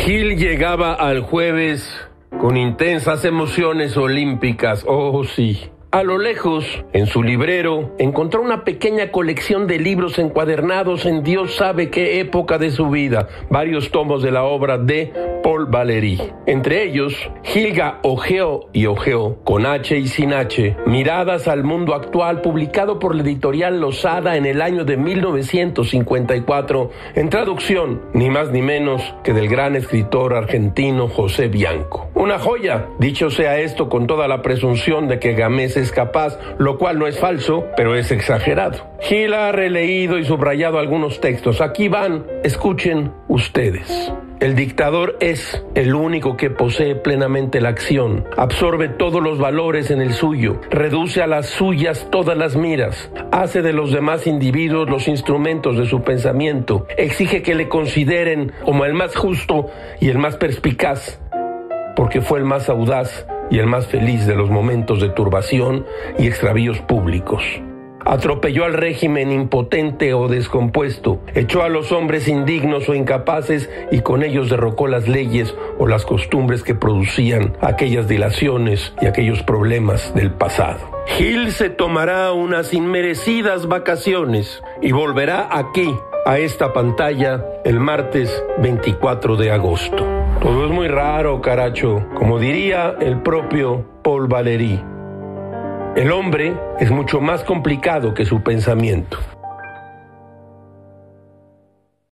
Gil llegaba al jueves con intensas emociones olímpicas. Oh, sí. A lo lejos, en su librero, encontró una pequeña colección de libros encuadernados en Dios sabe qué época de su vida, varios tomos de la obra de Paul. Entre ellos, Gilga Ogeo y Ogeo, con H y sin H, Miradas al Mundo Actual, publicado por la editorial Losada en el año de 1954, en traducción, ni más ni menos que del gran escritor argentino José Bianco. Una joya, dicho sea esto con toda la presunción de que Gamés es capaz, lo cual no es falso, pero es exagerado. Gil ha releído y subrayado algunos textos. Aquí van, escuchen ustedes. El dictador es el único que posee plenamente la acción, absorbe todos los valores en el suyo, reduce a las suyas todas las miras, hace de los demás individuos los instrumentos de su pensamiento, exige que le consideren como el más justo y el más perspicaz, porque fue el más audaz y el más feliz de los momentos de turbación y extravíos públicos. Atropelló al régimen impotente o descompuesto, echó a los hombres indignos o incapaces y con ellos derrocó las leyes o las costumbres que producían aquellas dilaciones y aquellos problemas del pasado. Gil se tomará unas inmerecidas vacaciones y volverá aquí, a esta pantalla, el martes 24 de agosto. Todo es muy raro, caracho, como diría el propio Paul Valéry. El hombre es mucho más complicado que su pensamiento.